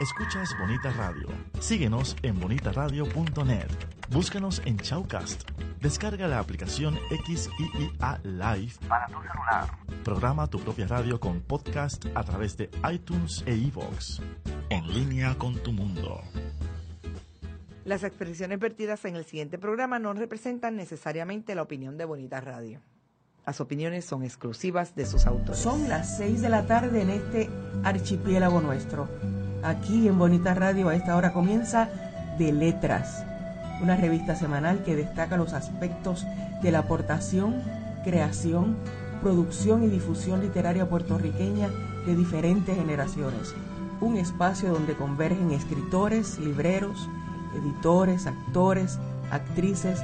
Escuchas Bonita Radio. Síguenos en bonitaradio.net. Búscanos en Chaucast. Descarga la aplicación XIIA Live para tu celular. Programa tu propia radio con podcast a través de iTunes e iVoox. En línea con tu mundo. Las expresiones vertidas en el siguiente programa no representan necesariamente la opinión de Bonita Radio. Las opiniones son exclusivas de sus autores. Son las seis de la tarde en este archipiélago nuestro. Aquí en Bonita Radio a esta hora comienza De Letras, una revista semanal que destaca los aspectos de la aportación, creación, producción y difusión literaria puertorriqueña de diferentes generaciones. Un espacio donde convergen escritores, libreros, editores, actores, actrices,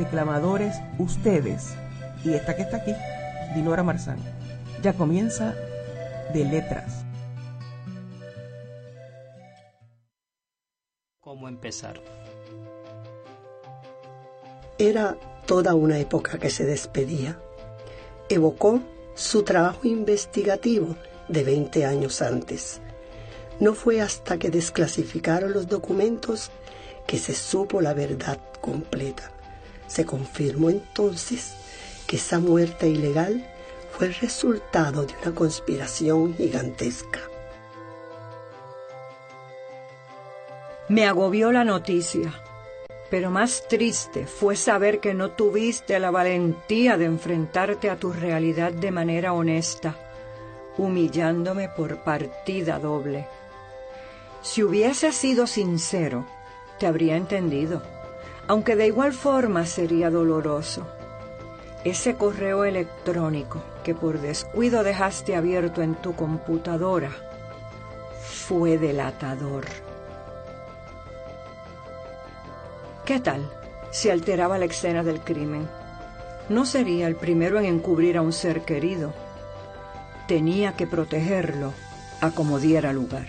declamadores, ustedes y esta que está aquí, Dinora Marzán. Ya comienza de letras. Era toda una época que se despedía. Evocó su trabajo investigativo de 20 años antes. No fue hasta que desclasificaron los documentos que se supo la verdad completa. Se confirmó entonces que esa muerte ilegal fue el resultado de una conspiración gigantesca. Me agobió la noticia, pero más triste fue saber que no tuviste la valentía de enfrentarte a tu realidad de manera honesta, humillándome por partida doble. Si hubiese sido sincero, te habría entendido, aunque de igual forma sería doloroso. Ese correo electrónico que por descuido dejaste abierto en tu computadora fue delatador. ¿Qué tal si alteraba la escena del crimen? No sería el primero en encubrir a un ser querido. Tenía que protegerlo a como diera lugar.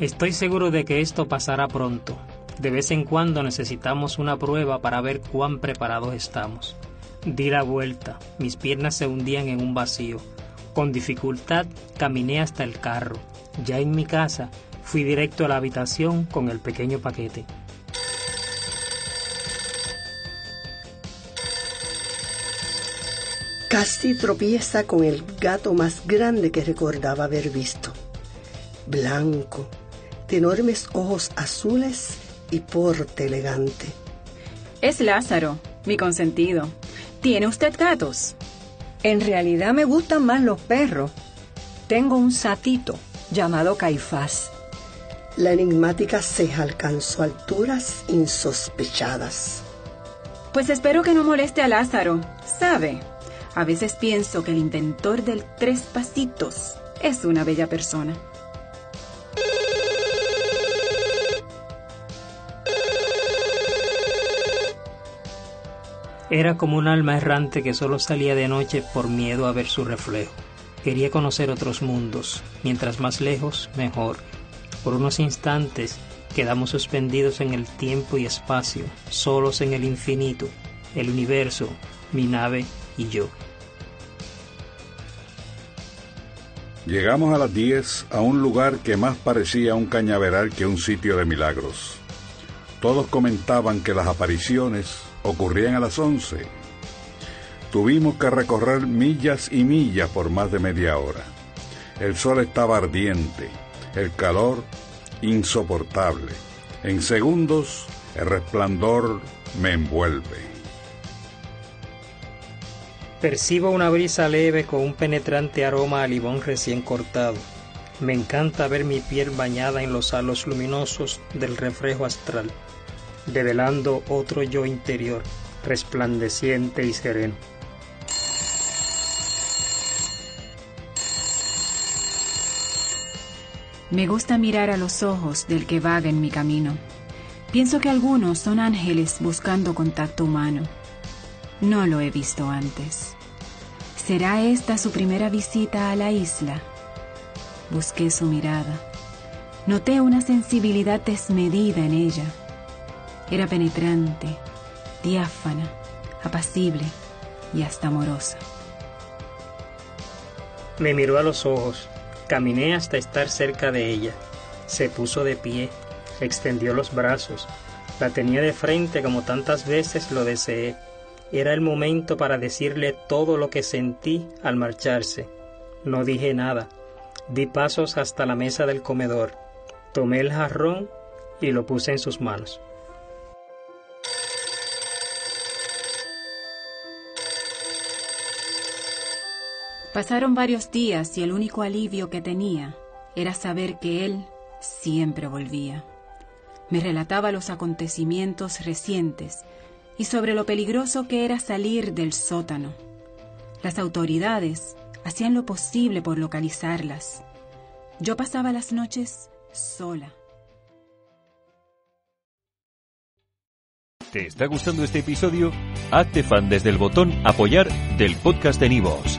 Estoy seguro de que esto pasará pronto. De vez en cuando necesitamos una prueba para ver cuán preparados estamos. Di la vuelta, mis piernas se hundían en un vacío. Con dificultad caminé hasta el carro. Ya en mi casa, fui directo a la habitación con el pequeño paquete. Casti tropieza con el gato más grande que recordaba haber visto. Blanco, de enormes ojos azules y porte elegante. Es Lázaro, mi consentido. ¿Tiene usted gatos? En realidad me gustan más los perros. Tengo un satito llamado Caifás. La enigmática ceja alcanzó alturas insospechadas. Pues espero que no moleste a Lázaro. ¿Sabe? A veces pienso que el inventor del tres pasitos es una bella persona. Era como un alma errante que solo salía de noche por miedo a ver su reflejo. Quería conocer otros mundos, mientras más lejos, mejor. Por unos instantes quedamos suspendidos en el tiempo y espacio, solos en el infinito, el universo, mi nave y yo. Llegamos a las 10 a un lugar que más parecía un cañaveral que un sitio de milagros. Todos comentaban que las apariciones ocurrían a las 11. Tuvimos que recorrer millas y millas por más de media hora. El sol estaba ardiente, el calor insoportable. En segundos, el resplandor me envuelve. Percibo una brisa leve con un penetrante aroma a limón recién cortado. Me encanta ver mi piel bañada en los halos luminosos del reflejo astral, develando otro yo interior, resplandeciente y sereno. Me gusta mirar a los ojos del que vaga en mi camino. Pienso que algunos son ángeles buscando contacto humano. No lo he visto antes. ¿Será esta su primera visita a la isla? Busqué su mirada. Noté una sensibilidad desmedida en ella. Era penetrante, diáfana, apacible y hasta amorosa. Me miró a los ojos. Caminé hasta estar cerca de ella. Se puso de pie, extendió los brazos. La tenía de frente como tantas veces lo deseé. Era el momento para decirle todo lo que sentí al marcharse. No dije nada. Di pasos hasta la mesa del comedor. Tomé el jarrón y lo puse en sus manos. Pasaron varios días y el único alivio que tenía era saber que él siempre volvía. Me relataba los acontecimientos recientes y sobre lo peligroso que era salir del sótano. Las autoridades hacían lo posible por localizarlas. Yo pasaba las noches sola. ¿Te está gustando este episodio? Hazte fan desde el botón apoyar del podcast de Nivos.